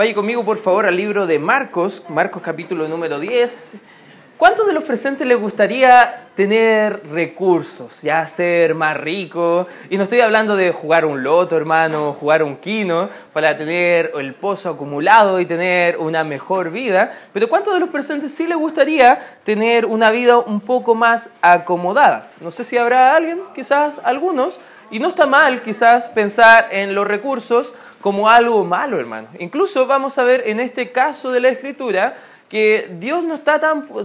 Vaya conmigo por favor al libro de Marcos, Marcos capítulo número 10. ¿Cuántos de los presentes les gustaría tener recursos, ya ser más rico? Y no estoy hablando de jugar un loto, hermano, jugar un quino para tener el pozo acumulado y tener una mejor vida, pero ¿cuántos de los presentes sí les gustaría tener una vida un poco más acomodada? No sé si habrá alguien, quizás algunos, y no está mal quizás pensar en los recursos como algo malo, hermano. Incluso vamos a ver en este caso de la escritura que Dios no está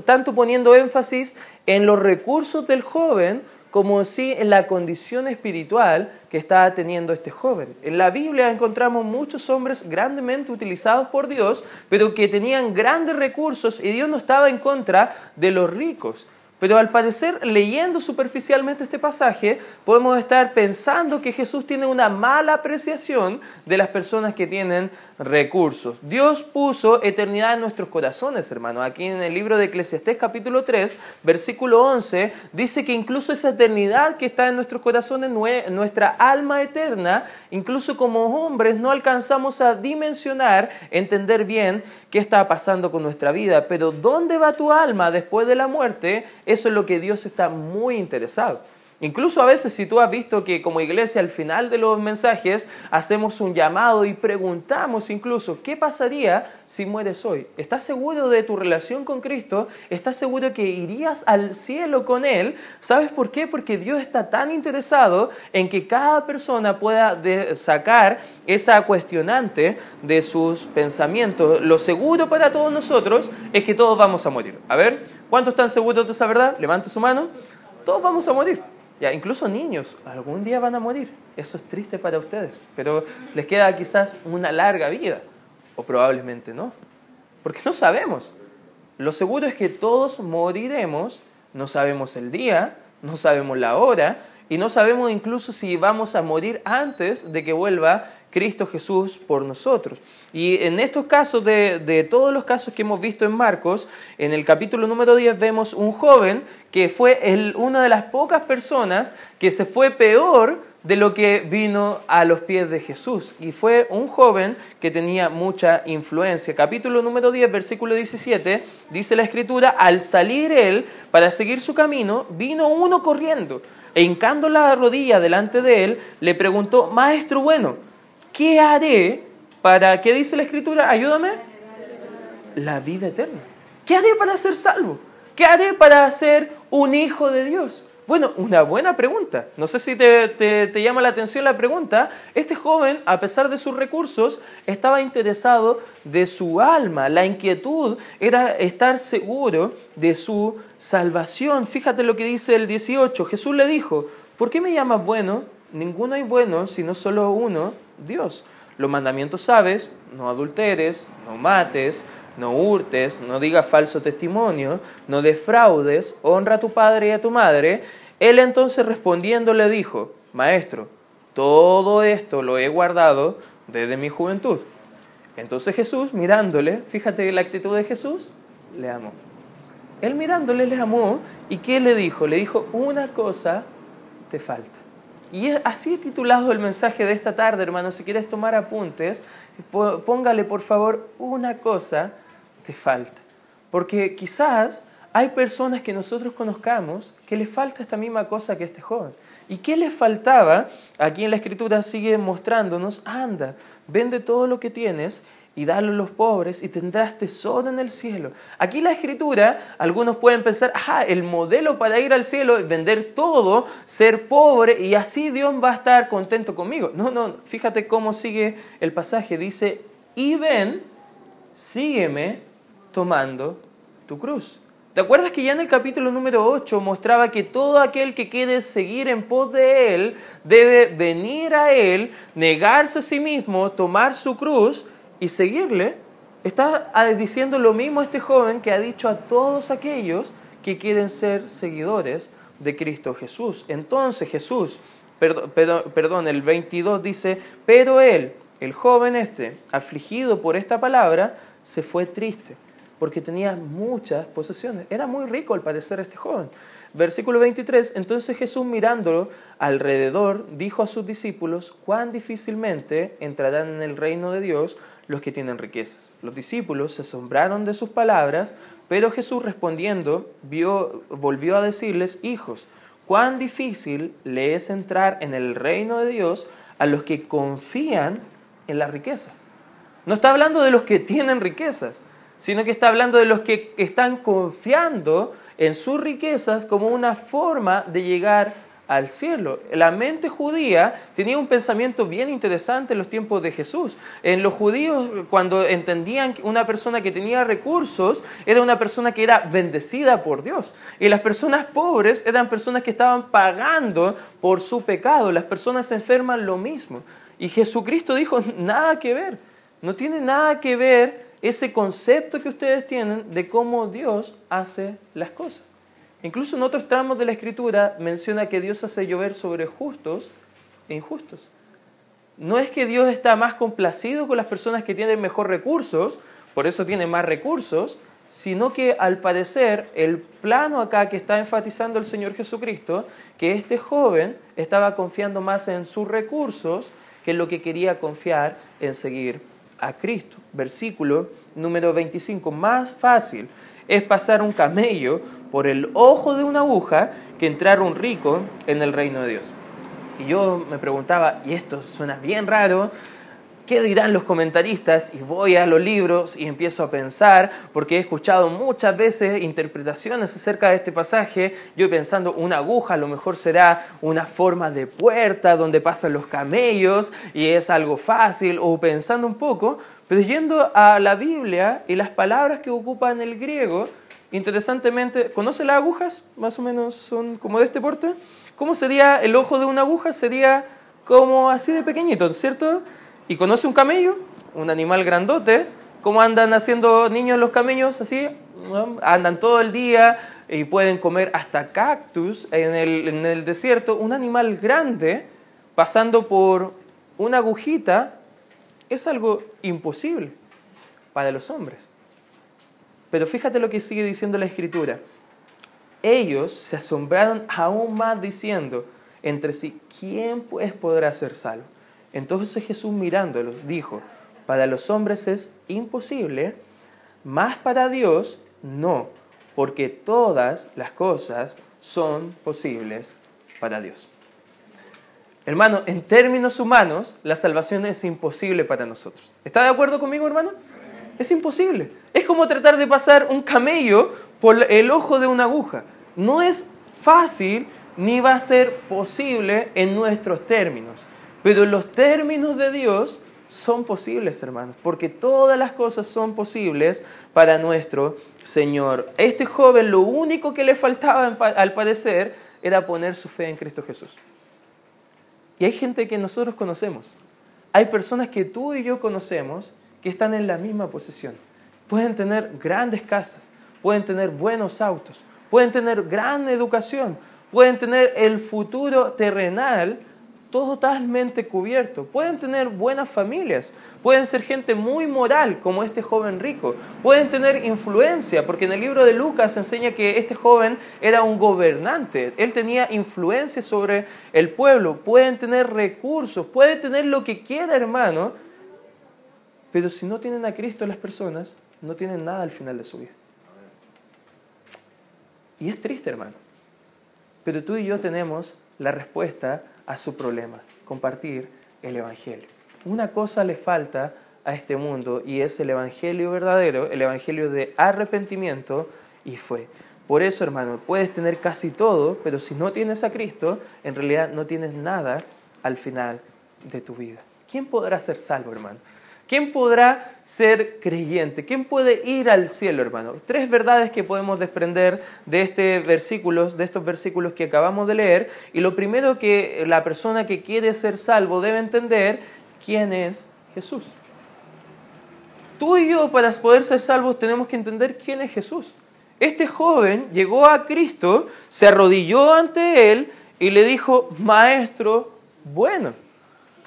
tanto poniendo énfasis en los recursos del joven como sí en la condición espiritual que está teniendo este joven. En la Biblia encontramos muchos hombres grandemente utilizados por Dios, pero que tenían grandes recursos y Dios no estaba en contra de los ricos. Pero al parecer, leyendo superficialmente este pasaje, podemos estar pensando que Jesús tiene una mala apreciación de las personas que tienen recursos. Dios puso eternidad en nuestros corazones, hermano. Aquí en el libro de Eclesiastés capítulo 3, versículo 11, dice que incluso esa eternidad que está en nuestros corazones, nuestra alma eterna, incluso como hombres no alcanzamos a dimensionar, entender bien qué está pasando con nuestra vida. Pero ¿dónde va tu alma después de la muerte? Eso es lo que Dios está muy interesado. Incluso a veces si tú has visto que como iglesia al final de los mensajes hacemos un llamado y preguntamos incluso, ¿qué pasaría si mueres hoy? ¿Estás seguro de tu relación con Cristo? ¿Estás seguro que irías al cielo con Él? ¿Sabes por qué? Porque Dios está tan interesado en que cada persona pueda sacar esa cuestionante de sus pensamientos. Lo seguro para todos nosotros es que todos vamos a morir. A ver, ¿cuántos están seguros de esa verdad? Levante su mano. Todos vamos a morir. Ya, incluso niños, algún día van a morir. Eso es triste para ustedes, pero les queda quizás una larga vida, o probablemente no, porque no sabemos. Lo seguro es que todos moriremos, no sabemos el día, no sabemos la hora, y no sabemos incluso si vamos a morir antes de que vuelva Cristo Jesús por nosotros. Y en estos casos, de, todos los casos que hemos visto en Marcos, en el capítulo número 10 vemos un joven que fue una de las pocas personas que se fue peor de lo que vino a los pies de Jesús. Y fue un joven que tenía mucha influencia. Capítulo número 10, versículo 17, dice la escritura, al salir él para seguir su camino, vino uno corriendo e hincando la rodilla delante de él, le preguntó, Maestro bueno, ¿qué haré para, qué dice la escritura? Ayúdame. La vida eterna. ¿Qué haré para ser salvo? ¿Qué haré para ser un hijo de Dios? Bueno, una buena pregunta. No sé si te, te, llama la atención la pregunta. Este joven, a pesar de sus recursos, estaba interesado de su alma. La inquietud era estar seguro de su salvación. Fíjate lo que dice el 18. Jesús le dijo, ¿por qué me llamas bueno? Ninguno hay bueno, sino solo uno, Dios. Los mandamientos sabes, no adulteres, no mates, no hurtes, no digas falso testimonio, no defraudes, honra a tu padre y a tu madre. Él entonces respondiendo le dijo, Maestro, todo esto lo he guardado desde mi juventud. Entonces Jesús, mirándole, fíjate la actitud de Jesús, le amó. Él mirándole le amó y ¿qué le dijo? Le dijo, una cosa te falta. Y así titulado el mensaje de esta tarde, hermano. Si quieres tomar apuntes, póngale por favor una cosa te falta. Porque quizás hay personas que nosotros conozcamos que les falta esta misma cosa que este joven. ¿Y qué le faltaba? Aquí en la escritura sigue mostrándonos, anda, vende todo lo que tienes y dalo a los pobres y tendrás tesoro en el cielo. Aquí la escritura, algunos pueden pensar, ah, el modelo para ir al cielo vender todo, ser pobre y así Dios va a estar contento conmigo. No, no, fíjate cómo sigue el pasaje. Dice, y ven, sígueme tomando tu cruz. ¿Te acuerdas que ya en el capítulo número 8 mostraba que todo aquel que quiere seguir en pos de Él debe venir a Él, negarse a sí mismo, tomar su cruz y seguirle? Está diciendo lo mismo este joven que ha dicho a todos aquellos que quieren ser seguidores de Cristo Jesús. Entonces Jesús, perdón, perdón, el 22 dice, pero él, el joven este, afligido por esta palabra, se fue triste porque tenía muchas posesiones. Era muy rico al parecer este joven. Versículo 23, entonces Jesús mirándolo alrededor dijo a sus discípulos, cuán difícilmente entrarán en el reino de Dios los que tienen riquezas. Los discípulos se asombraron de sus palabras, pero Jesús respondiendo vio, volvió a decirles, hijos, cuán difícil le es entrar en el reino de Dios a los que confían en las riquezas. No está hablando de los que tienen riquezas, sino que está hablando de los que están confiando en sus riquezas como una forma de llegar al cielo. La mente judía tenía un pensamiento bien interesante en los tiempos de Jesús. En los judíos, cuando entendían que una persona que tenía recursos era una persona que era bendecida por Dios. Y las personas pobres eran personas que estaban pagando por su pecado. Las personas enferman lo mismo. Y Jesucristo dijo, nada que ver. No tiene nada que ver ese concepto que ustedes tienen de cómo Dios hace las cosas. Incluso en otros tramos de la Escritura menciona que Dios hace llover sobre justos e injustos. No es que Dios está más complacido con las personas que tienen mejor recursos, por eso tienen más recursos, sino que al parecer el plano acá que está enfatizando el Señor Jesucristo, que este joven estaba confiando más en sus recursos que en lo que quería confiar en seguir a Cristo. Versículo número 25. Más fácil es pasar un camello por el ojo de una aguja que entrar un rico en el reino de Dios. Y yo me preguntaba, y esto suena bien raro, ¿qué dirán los comentaristas? Y voy a los libros y empiezo a pensar, porque he escuchado muchas veces interpretaciones acerca de este pasaje, yo pensando, una aguja a lo mejor será una forma de puerta donde pasan los camellos y es algo fácil, o pensando un poco, pero yendo a la Biblia y las palabras que ocupa en el griego, interesantemente, ¿conoce las agujas? Más o menos son como de este porte. ¿Cómo sería el ojo de una aguja? Sería como así de pequeñito, ¿cierto? ¿Y conoce un camello? Un animal grandote. ¿Cómo andan haciendo niños los camellos así? Andan todo el día y pueden comer hasta cactus en el, desierto. Un animal grande pasando por una agujita es algo imposible para los hombres. Pero fíjate lo que sigue diciendo la escritura. Ellos se asombraron aún más diciendo entre sí, ¿quién pues podrá ser salvo? Entonces Jesús mirándolos dijo, para los hombres es imposible, mas para Dios no, porque todas las cosas son posibles para Dios. Hermano, en términos humanos, la salvación es imposible para nosotros. ¿Está de acuerdo conmigo, hermano? Es imposible. Es como tratar de pasar un camello por el ojo de una aguja. No es fácil ni va a ser posible en nuestros términos. Pero los términos de Dios son posibles, hermanos, porque todas las cosas son posibles para nuestro Señor. Este joven lo único que le faltaba, al parecer, era poner su fe en Cristo Jesús. Y hay gente que nosotros conocemos. Hay personas que tú y yo conocemos que están en la misma posición. Pueden tener grandes casas, pueden tener buenos autos, pueden tener gran educación, pueden tener el futuro terrenal totalmente cubierto. Pueden tener buenas familias, pueden ser gente muy moral como este joven rico, pueden tener influencia, porque en el libro de Lucas enseña que este joven era un gobernante, él tenía influencia sobre el pueblo, pueden tener recursos, pueden tener lo que quiera hermano, pero si no tienen a Cristo las personas, no tienen nada al final de su vida. Y es triste hermano, pero tú y yo tenemos la respuesta a su problema, compartir el Evangelio. Una cosa le falta a este mundo y es el Evangelio verdadero, el Evangelio de arrepentimiento y fue. Por eso, hermano, puedes tener casi todo, pero si no tienes a Cristo, en realidad no tienes nada al final de tu vida. ¿Quién podrá ser salvo, hermano? ¿Quién podrá ser creyente? ¿Quién puede ir al cielo, hermano? Tres verdades que podemos desprender de, este versículo, de estos versículos que acabamos de leer. Y lo primero que la persona que quiere ser salvo debe entender, ¿quién es Jesús? Tú y yo, para poder ser salvos, tenemos que entender quién es Jesús. Este joven llegó a Cristo, se arrodilló ante Él y le dijo, Maestro bueno.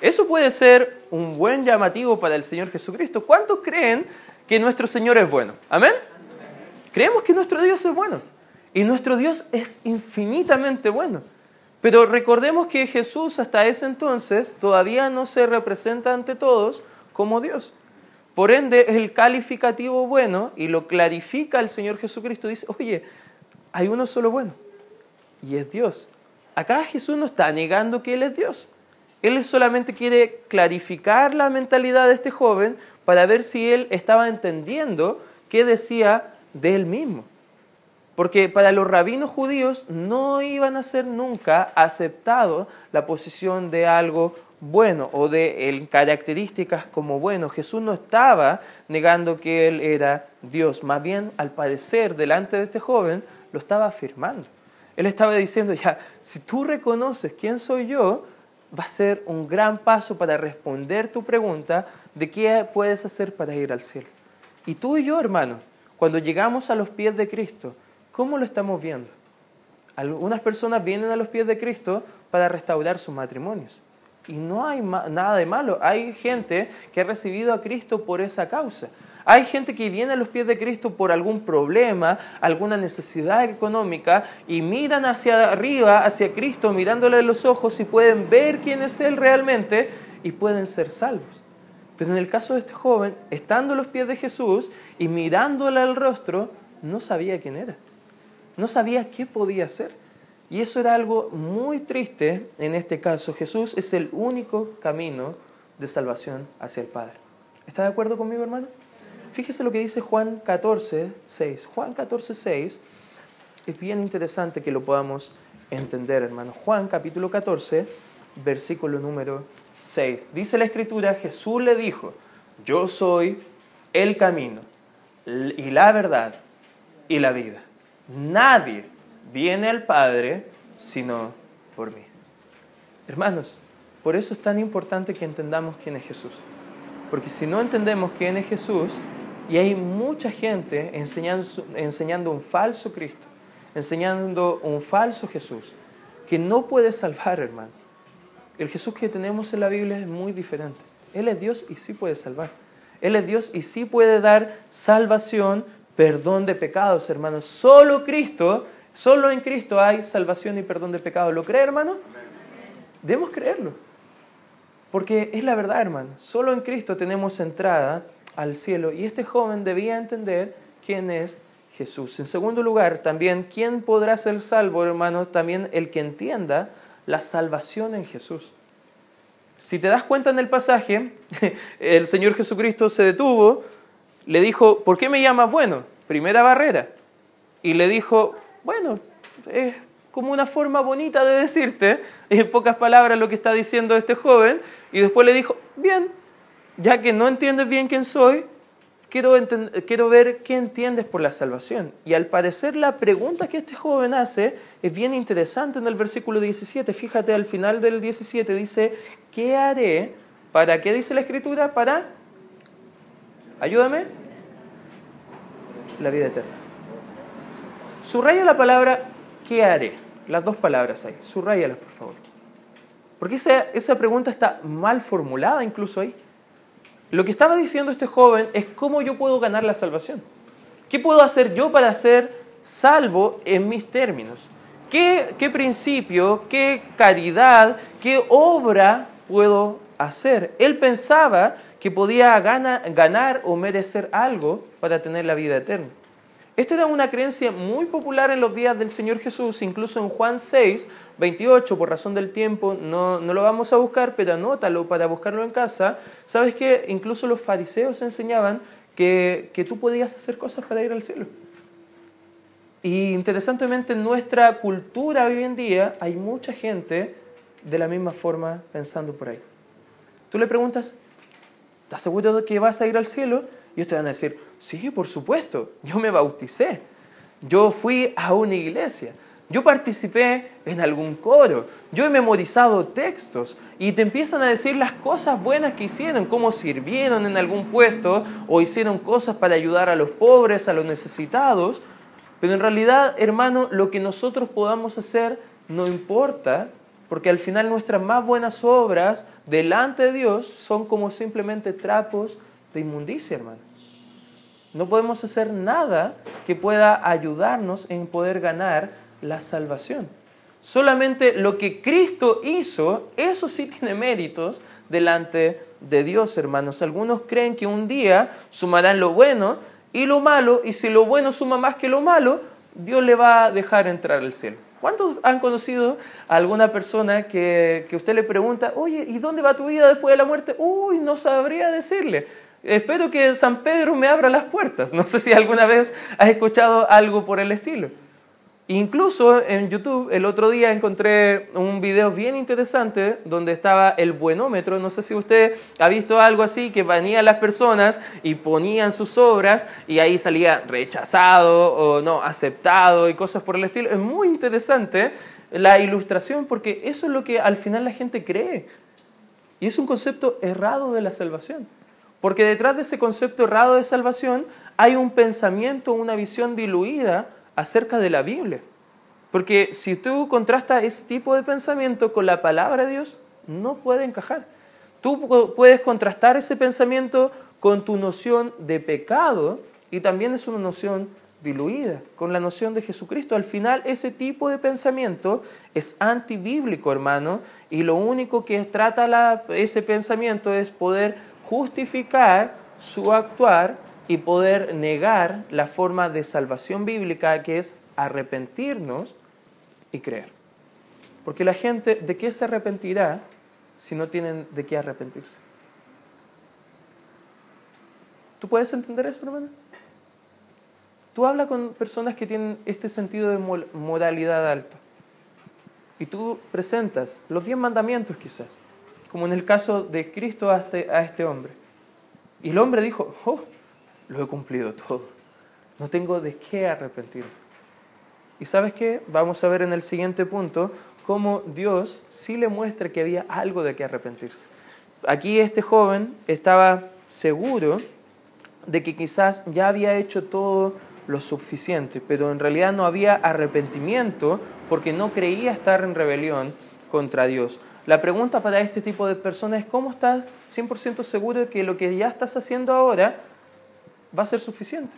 Eso puede ser un buen llamativo para el Señor Jesucristo. ¿Cuántos creen que nuestro Señor es bueno? ¿Amén? Creemos que nuestro Dios es bueno. Y nuestro Dios es infinitamente bueno. Pero recordemos que Jesús hasta ese entonces todavía no se representa ante todos como Dios. Por ende, el calificativo bueno y lo clarifica el Señor Jesucristo. Dice, oye, hay uno solo bueno y es Dios. Acá Jesús no está negando que Él es Dios. Él solamente quiere clarificar la mentalidad de este joven para ver si él estaba entendiendo qué decía de él mismo. Porque para los rabinos judíos no iban a ser nunca aceptado la posición de algo bueno o de características como bueno. Jesús no estaba negando que él era Dios, más bien al parecer delante de este joven lo estaba afirmando. Él estaba diciendo, ya, si tú reconoces quién soy yo, va a ser un gran paso para responder tu pregunta de qué puedes hacer para ir al cielo. Y tú y yo, hermano, cuando llegamos a los pies de Cristo, ¿cómo lo estamos viendo? Algunas personas vienen a los pies de Cristo para restaurar sus matrimonios. Y no hay nada de malo. Hay gente que ha recibido a Cristo por esa causa. Hay gente que viene a los pies de Cristo por algún problema, alguna necesidad económica y miran hacia arriba, hacia Cristo, mirándole a los ojos y pueden ver quién es Él realmente y pueden ser salvos. Pero en el caso de este joven, estando a los pies de Jesús y mirándole al rostro, no sabía quién era. No sabía qué podía hacer. Y eso era algo muy triste en este caso. Jesús es el único camino de salvación hacia el Padre. ¿Está de acuerdo conmigo, hermano? Fíjese lo que dice Juan 14, 6. Juan 14, 6 es bien interesante que lo podamos entender, hermano. Juan capítulo 14, versículo número 6. Dice la escritura, Jesús le dijo, yo soy el camino y la verdad y la vida. Nadie viene al Padre sino por mí. Hermanos, por eso es tan importante que entendamos quién es Jesús. Porque si no entendemos quién es Jesús, y hay mucha gente enseñando, enseñando un falso Cristo, enseñando un falso Jesús, que no puede salvar, hermano. El Jesús que tenemos en la Biblia es muy diferente. Él es Dios y sí puede salvar. Él es Dios y sí puede dar salvación, perdón de pecados, hermanos. Solo Cristo, solo en Cristo hay salvación y perdón de pecados. ¿Lo cree, hermano? Debemos creerlo. Porque es la verdad, hermano. Solo en Cristo tenemos entrada al cielo. Y este joven debía entender quién es Jesús. En segundo lugar, también, ¿quién podrá ser salvo, hermano? También el que entienda la salvación en Jesús. Si te das cuenta en el pasaje, el Señor Jesucristo se detuvo, le dijo, ¿por qué me llamas bueno? Primera barrera. Y le dijo, bueno, es como una forma bonita de decirte, en pocas palabras lo que está diciendo este joven, y después le dijo, bien, ya que no entiendes bien quién soy, quiero, quiero ver qué entiendes por la salvación. Y al parecer la pregunta que este joven hace es bien interesante en el versículo 17. Fíjate, al final del 17 dice, ¿qué haré? ¿Para qué dice la escritura? Para, ayúdame, la vida eterna. Subraya la palabra ¿qué haré? Las dos palabras ahí. Subrayalas, por favor. Porque esa, esa pregunta está mal formulada incluso ahí. Lo que estaba diciendo este joven es cómo yo puedo ganar la salvación. ¿Qué puedo hacer yo para ser salvo en mis términos? ¿Qué, qué principio, qué caridad, qué obra puedo hacer? Él pensaba que podía ganar o merecer algo para tener la vida eterna. Esta era una creencia muy popular en los días del Señor Jesús, incluso en Juan 6, 28, por razón del tiempo, no, no lo vamos a buscar, pero anótalo para buscarlo en casa. ¿Sabes que Incluso los fariseos enseñaban que, que tú podías hacer cosas para ir al cielo. Y interesantemente en nuestra cultura hoy en día hay mucha gente de la misma forma pensando por ahí. Tú le preguntas, ¿estás seguro de que vas a ir al cielo? Y ellos te van a decir, Sí, por supuesto. Yo me bauticé. Yo fui a una iglesia. Yo participé en algún coro. Yo he memorizado textos. Y te empiezan a decir las cosas buenas que hicieron, cómo sirvieron en algún puesto o hicieron cosas para ayudar a los pobres, a los necesitados. Pero en realidad, hermano, lo que nosotros podamos hacer no importa, porque al final nuestras más buenas obras delante de Dios son como simplemente trapos de inmundicia, hermano. No podemos hacer nada que pueda ayudarnos en poder ganar la salvación. Solamente lo que Cristo hizo, eso sí tiene méritos delante de Dios, hermanos. Algunos creen que un día sumarán lo bueno y lo malo, y si lo bueno suma más que lo malo, Dios le va a dejar entrar al cielo. ¿Cuántos han conocido a alguna persona que, que usted le pregunta, oye, ¿y dónde va tu vida después de la muerte? Uy, no sabría decirle. Espero que San Pedro me abra las puertas. No sé si alguna vez has escuchado algo por el estilo. Incluso en YouTube el otro día encontré un video bien interesante donde estaba el buenómetro. No sé si usted ha visto algo así, que venían las personas y ponían sus obras y ahí salía rechazado o no, aceptado y cosas por el estilo. Es muy interesante la ilustración porque eso es lo que al final la gente cree. Y es un concepto errado de la salvación. Porque detrás de ese concepto errado de salvación hay un pensamiento, una visión diluida acerca de la Biblia. Porque si tú contrastas ese tipo de pensamiento con la palabra de Dios, no puede encajar. Tú puedes contrastar ese pensamiento con tu noción de pecado y también es una noción diluida con la noción de Jesucristo. Al final ese tipo de pensamiento es antibíblico, hermano, y lo único que trata ese pensamiento es poder justificar su actuar y poder negar la forma de salvación bíblica que es arrepentirnos y creer. Porque la gente, ¿de qué se arrepentirá si no tienen de qué arrepentirse? ¿Tú puedes entender eso, hermano? Tú hablas con personas que tienen este sentido de moralidad alto. Y tú presentas los diez mandamientos quizás, como en el caso de Cristo a este, a este hombre. Y el hombre dijo, oh, lo he cumplido todo. No tengo de qué arrepentirme. Y sabes qué? Vamos a ver en el siguiente punto cómo Dios sí le muestra que había algo de qué arrepentirse. Aquí este joven estaba seguro de que quizás ya había hecho todo lo suficiente, pero en realidad no había arrepentimiento porque no creía estar en rebelión contra Dios. La pregunta para este tipo de personas es cómo estás 100% seguro de que lo que ya estás haciendo ahora va a ser suficiente.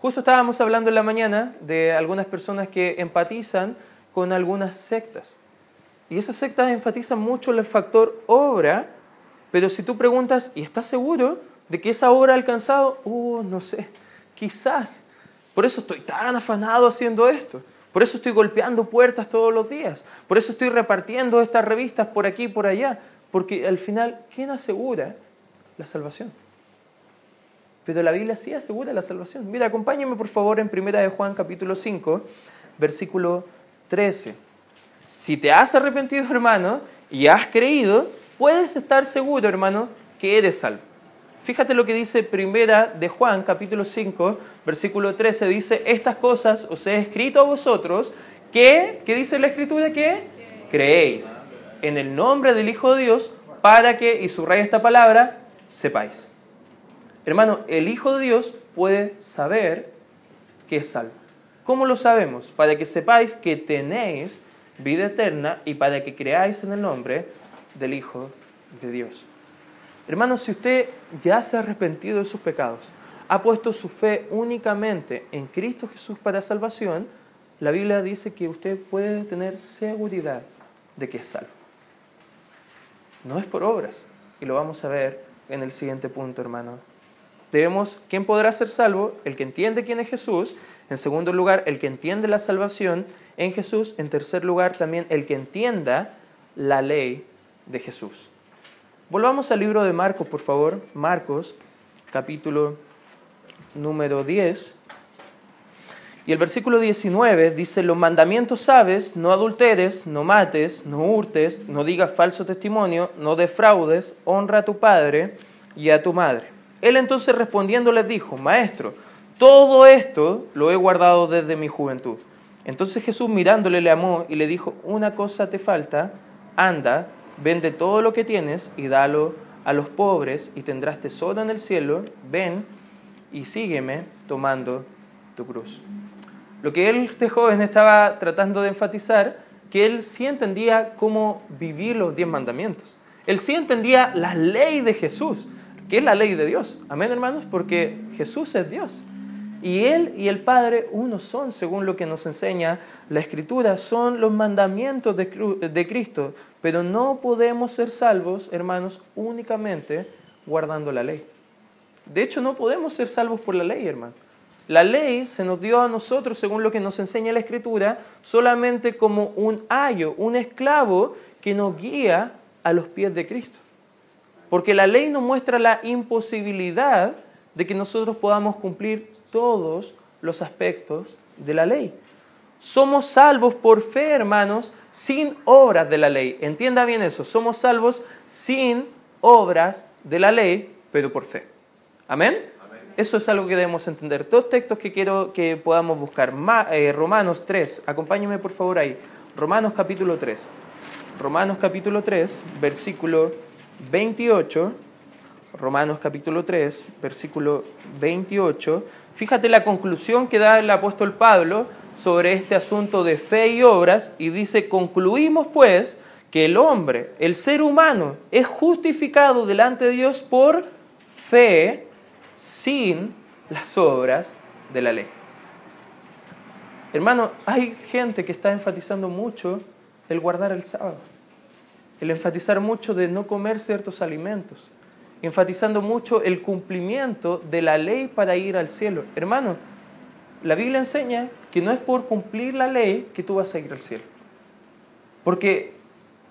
Justo estábamos hablando en la mañana de algunas personas que empatizan con algunas sectas. Y esas sectas enfatizan mucho el factor obra, pero si tú preguntas, ¿y estás seguro de que esa obra ha alcanzado? Uh, no sé, quizás. Por eso estoy tan afanado haciendo esto. Por eso estoy golpeando puertas todos los días. Por eso estoy repartiendo estas revistas por aquí y por allá. Porque al final, ¿quién asegura la salvación? Pero la Biblia sí asegura la salvación. Mira, acompáñame por favor en 1 de Juan capítulo 5, versículo 13. Si te has arrepentido, hermano, y has creído, puedes estar seguro, hermano, que eres salvo. Fíjate lo que dice Primera de Juan, capítulo 5, versículo 13. Dice, estas cosas os he escrito a vosotros, que, ¿qué dice la Escritura? Que creéis en el nombre del Hijo de Dios, para que, y subraya esta palabra, sepáis. Hermano, el Hijo de Dios puede saber que es salvo. ¿Cómo lo sabemos? Para que sepáis que tenéis vida eterna y para que creáis en el nombre del Hijo de Dios. Hermano, si usted ya se ha arrepentido de sus pecados, ha puesto su fe únicamente en Cristo Jesús para salvación, la Biblia dice que usted puede tener seguridad de que es salvo. No es por obras, y lo vamos a ver en el siguiente punto, hermano. Debemos, ¿quién podrá ser salvo? El que entiende quién es Jesús. En segundo lugar, el que entiende la salvación en Jesús. En tercer lugar, también el que entienda la ley de Jesús. Volvamos al libro de Marcos, por favor. Marcos, capítulo número 10. Y el versículo 19 dice, los mandamientos sabes, no adulteres, no mates, no hurtes, no digas falso testimonio, no defraudes, honra a tu padre y a tu madre. Él entonces respondiendo les dijo, Maestro, todo esto lo he guardado desde mi juventud. Entonces Jesús mirándole le amó y le dijo, una cosa te falta, anda, vende todo lo que tienes y dalo a los pobres y tendrás tesoro en el cielo, ven y sígueme tomando tu cruz. Lo que él, este joven estaba tratando de enfatizar, que él sí entendía cómo vivir los diez mandamientos. Él sí entendía la ley de Jesús. ¿Qué es la ley de Dios. Amén, hermanos, porque Jesús es Dios. Y Él y el Padre uno son, según lo que nos enseña la Escritura, son los mandamientos de, Cristo. Pero no podemos ser salvos, hermanos, únicamente guardando la ley. De hecho, no podemos ser salvos por la ley, hermano. La ley se nos dio a nosotros, según lo que nos enseña la Escritura, solamente como un ayo, un esclavo que nos guía a los pies de Cristo. Porque la ley nos muestra la imposibilidad de que nosotros podamos cumplir todos los aspectos de la ley. Somos salvos por fe, hermanos, sin obras de la ley. Entienda bien eso. Somos salvos sin obras de la ley, pero por fe. Amén. Eso es algo que debemos entender. Dos textos que quiero que podamos buscar. Eh, Romanos 3. Acompáñenme por favor ahí. Romanos capítulo 3. Romanos capítulo 3, versículo 28. Romanos capítulo 3, versículo 28. Fíjate la conclusión que da el apóstol Pablo sobre este asunto de fe y obras y dice, concluimos pues que el hombre, el ser humano, es justificado delante de Dios por fe sin las obras de la ley. Hermano, hay gente que está enfatizando mucho el guardar el sábado, el enfatizar mucho de no comer ciertos alimentos enfatizando mucho el cumplimiento de la ley para ir al cielo. Hermano, la Biblia enseña que no es por cumplir la ley que tú vas a ir al cielo. Porque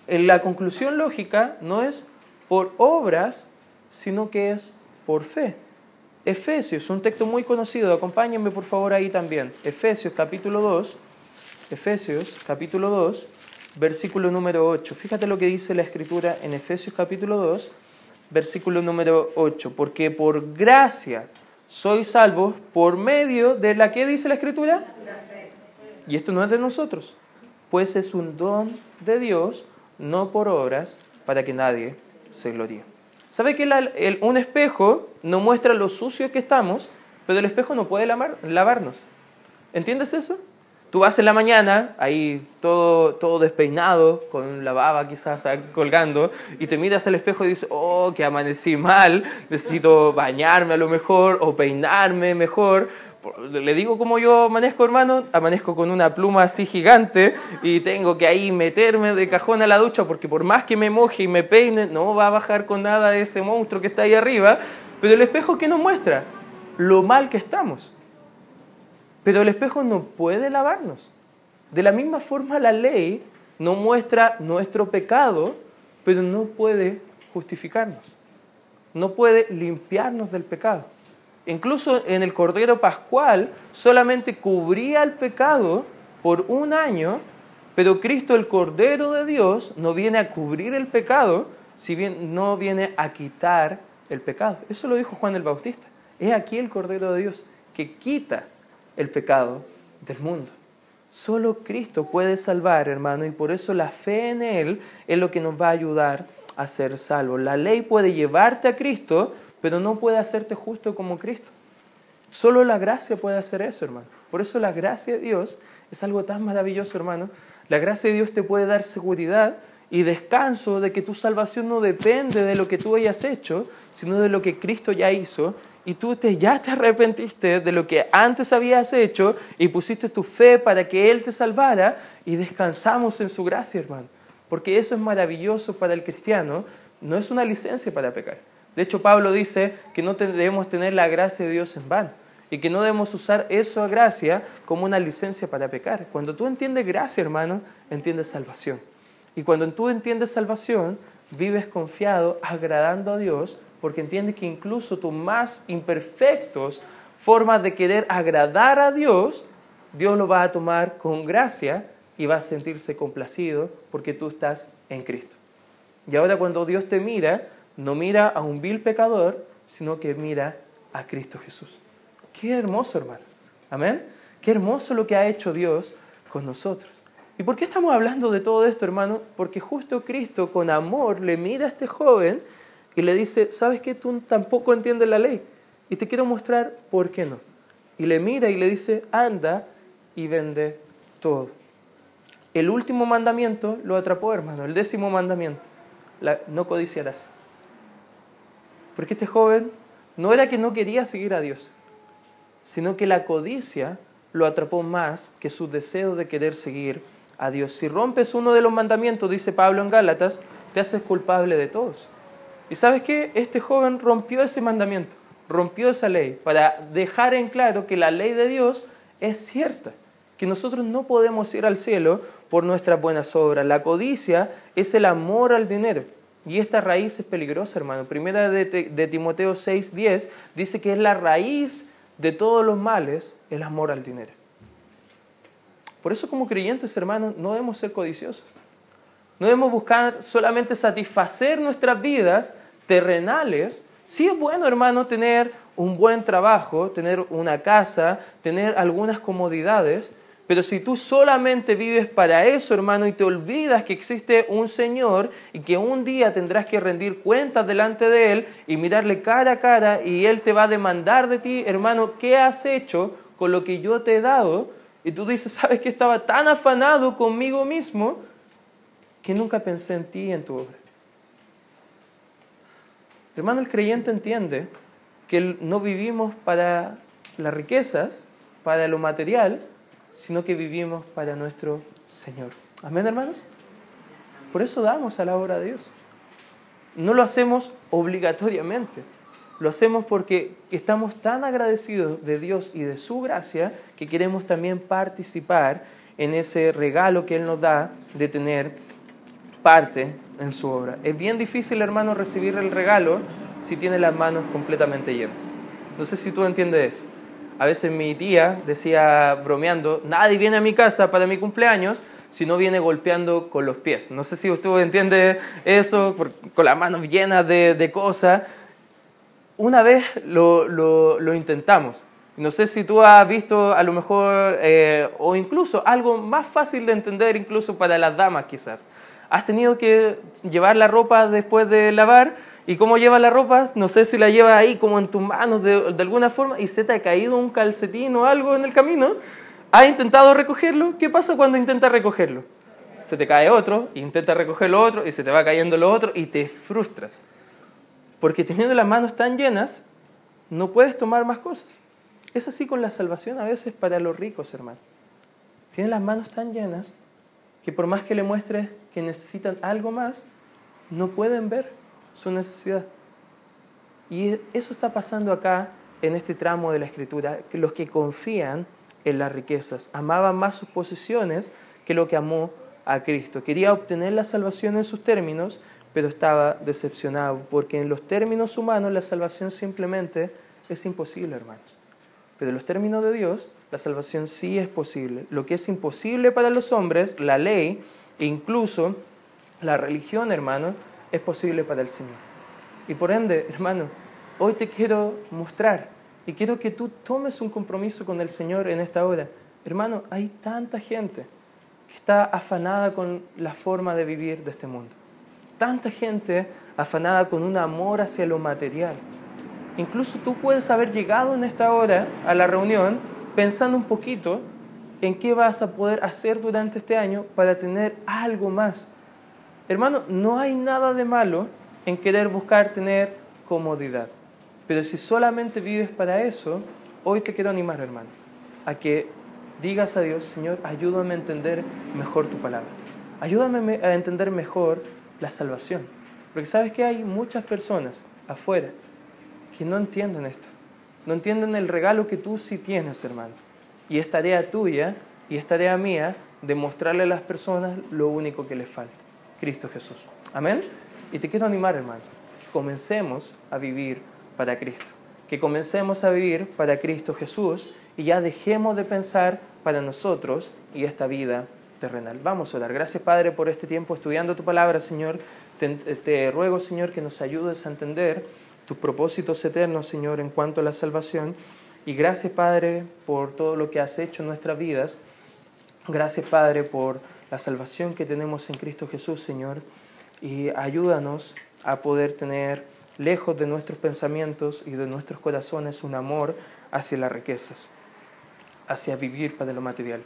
la conclusión lógica no es por obras, sino que es por fe. Efesios, un texto muy conocido, acompáñenme por favor ahí también. Efesios capítulo 2, Efesios capítulo 2, versículo número 8. Fíjate lo que dice la escritura en Efesios capítulo 2, versículo número 8, porque por gracia soy salvo por medio de la que dice la escritura. Y esto no es de nosotros, pues es un don de Dios, no por obras, para que nadie se gloríe. ¿Sabe que un espejo no muestra lo sucio que estamos, pero el espejo no puede lavarnos? ¿Entiendes eso? Tú vas en la mañana, ahí todo, todo despeinado, con la baba quizás colgando, y te miras al espejo y dices, oh, que amanecí mal, necesito bañarme a lo mejor, o peinarme mejor. Le digo como yo amanezco, hermano, amanezco con una pluma así gigante y tengo que ahí meterme de cajón a la ducha porque por más que me moje y me peine, no va a bajar con nada ese monstruo que está ahí arriba. Pero el espejo, ¿qué nos muestra? Lo mal que estamos. Pero el espejo no puede lavarnos. De la misma forma la ley no muestra nuestro pecado, pero no puede justificarnos. No puede limpiarnos del pecado. Incluso en el Cordero Pascual solamente cubría el pecado por un año, pero Cristo el Cordero de Dios no viene a cubrir el pecado, si bien no viene a quitar el pecado. Eso lo dijo Juan el Bautista. Es aquí el Cordero de Dios que quita el pecado del mundo. Solo Cristo puede salvar, hermano, y por eso la fe en Él es lo que nos va a ayudar a ser salvos. La ley puede llevarte a Cristo, pero no puede hacerte justo como Cristo. Solo la gracia puede hacer eso, hermano. Por eso la gracia de Dios es algo tan maravilloso, hermano. La gracia de Dios te puede dar seguridad y descanso de que tu salvación no depende de lo que tú hayas hecho, sino de lo que Cristo ya hizo y tú te, ya te arrepentiste de lo que antes habías hecho y pusiste tu fe para que Él te salvara y descansamos en su gracia, hermano. Porque eso es maravilloso para el cristiano, no es una licencia para pecar. De hecho, Pablo dice que no debemos tener la gracia de Dios en vano y que no debemos usar eso a gracia como una licencia para pecar. Cuando tú entiendes gracia, hermano, entiendes salvación. Y cuando tú entiendes salvación, vives confiado, agradando a Dios, porque entiendes que incluso tus más imperfectos formas de querer agradar a Dios, Dios lo va a tomar con gracia y va a sentirse complacido porque tú estás en Cristo. Y ahora cuando Dios te mira, no mira a un vil pecador, sino que mira a Cristo Jesús. Qué hermoso, hermano. Amén. Qué hermoso lo que ha hecho Dios con nosotros. ¿Y por qué estamos hablando de todo esto, hermano? Porque justo Cristo con amor le mira a este joven y le dice, ¿sabes que tú tampoco entiendes la ley? Y te quiero mostrar por qué no. Y le mira y le dice, anda y vende todo. El último mandamiento lo atrapó, hermano, el décimo mandamiento, no codiciarás. Porque este joven no era que no quería seguir a Dios, sino que la codicia lo atrapó más que su deseo de querer seguir a Dios. Si rompes uno de los mandamientos, dice Pablo en Gálatas, te haces culpable de todos. ¿Y sabes qué? Este joven rompió ese mandamiento, rompió esa ley para dejar en claro que la ley de Dios es cierta, que nosotros no podemos ir al cielo por nuestras buenas obras. La codicia es el amor al dinero. Y esta raíz es peligrosa, hermano. Primera de, de Timoteo 6:10 dice que es la raíz de todos los males el amor al dinero. Por eso como creyentes, hermanos, no debemos ser codiciosos. No debemos buscar solamente satisfacer nuestras vidas terrenales. Sí es bueno, hermano, tener un buen trabajo, tener una casa, tener algunas comodidades, pero si tú solamente vives para eso, hermano, y te olvidas que existe un Señor y que un día tendrás que rendir cuentas delante de Él y mirarle cara a cara y Él te va a demandar de ti, hermano, ¿qué has hecho con lo que yo te he dado? Y tú dices, ¿sabes que estaba tan afanado conmigo mismo que nunca pensé en ti y en tu obra? Hermano, el creyente entiende que no vivimos para las riquezas, para lo material, sino que vivimos para nuestro Señor. Amén, hermanos. Por eso damos a la obra de Dios. No lo hacemos obligatoriamente. Lo hacemos porque estamos tan agradecidos de Dios y de su gracia que queremos también participar en ese regalo que Él nos da de tener parte en su obra. Es bien difícil, hermano, recibir el regalo si tiene las manos completamente llenas. No sé si tú entiendes eso. A veces mi tía decía bromeando, nadie viene a mi casa para mi cumpleaños si no viene golpeando con los pies. No sé si usted entiende eso, con las manos llenas de, cosas. Una vez lo, intentamos. No sé si tú has visto a lo mejor, eh, o incluso algo más fácil de entender incluso para las damas quizás. Has tenido que llevar la ropa después de lavar ¿Y cómo lleva la ropa? No sé si la lleva ahí como en tus manos de, alguna forma y se te ha caído un calcetín o algo en el camino. ¿Has intentado recogerlo? ¿Qué pasa cuando intentas recogerlo? Se te cae otro, intenta recoger lo otro y se te va cayendo lo otro y te frustras. Porque teniendo las manos tan llenas, no puedes tomar más cosas. Es así con la salvación a veces para los ricos, hermano. Tienen las manos tan llenas que por más que le muestres que necesitan algo más, no pueden ver su necesidad. Y eso está pasando acá en este tramo de la escritura, los que confían en las riquezas amaban más sus posesiones que lo que amó a Cristo. Quería obtener la salvación en sus términos, pero estaba decepcionado, porque en los términos humanos la salvación simplemente es imposible, hermanos. Pero en los términos de Dios, la salvación sí es posible. Lo que es imposible para los hombres, la ley e incluso la religión, hermanos, es posible para el Señor. Y por ende, hermano, hoy te quiero mostrar y quiero que tú tomes un compromiso con el Señor en esta hora. Hermano, hay tanta gente que está afanada con la forma de vivir de este mundo. Tanta gente afanada con un amor hacia lo material. Incluso tú puedes haber llegado en esta hora a la reunión pensando un poquito en qué vas a poder hacer durante este año para tener algo más Hermano, no hay nada de malo en querer buscar tener comodidad. Pero si solamente vives para eso, hoy te quiero animar, hermano, a que digas a Dios, Señor, ayúdame a entender mejor tu palabra. Ayúdame a entender mejor la salvación. Porque sabes que hay muchas personas afuera que no entienden esto. No entienden el regalo que tú sí tienes, hermano. Y es tarea tuya y es tarea mía demostrarle a las personas lo único que les falta. Cristo Jesús. Amén. Y te quiero animar, hermano, que comencemos a vivir para Cristo. Que comencemos a vivir para Cristo Jesús y ya dejemos de pensar para nosotros y esta vida terrenal. Vamos a orar. Gracias, Padre, por este tiempo estudiando tu palabra, Señor. Te, te ruego, Señor, que nos ayudes a entender tus propósitos eternos, Señor, en cuanto a la salvación. Y gracias, Padre, por todo lo que has hecho en nuestras vidas. Gracias, Padre, por la salvación que tenemos en Cristo Jesús, Señor, y ayúdanos a poder tener lejos de nuestros pensamientos y de nuestros corazones un amor hacia las riquezas, hacia vivir para lo material.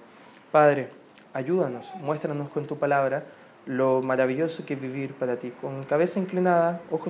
Padre, ayúdanos, muéstranos con tu palabra lo maravilloso que es vivir para ti. Con cabeza inclinada, ojos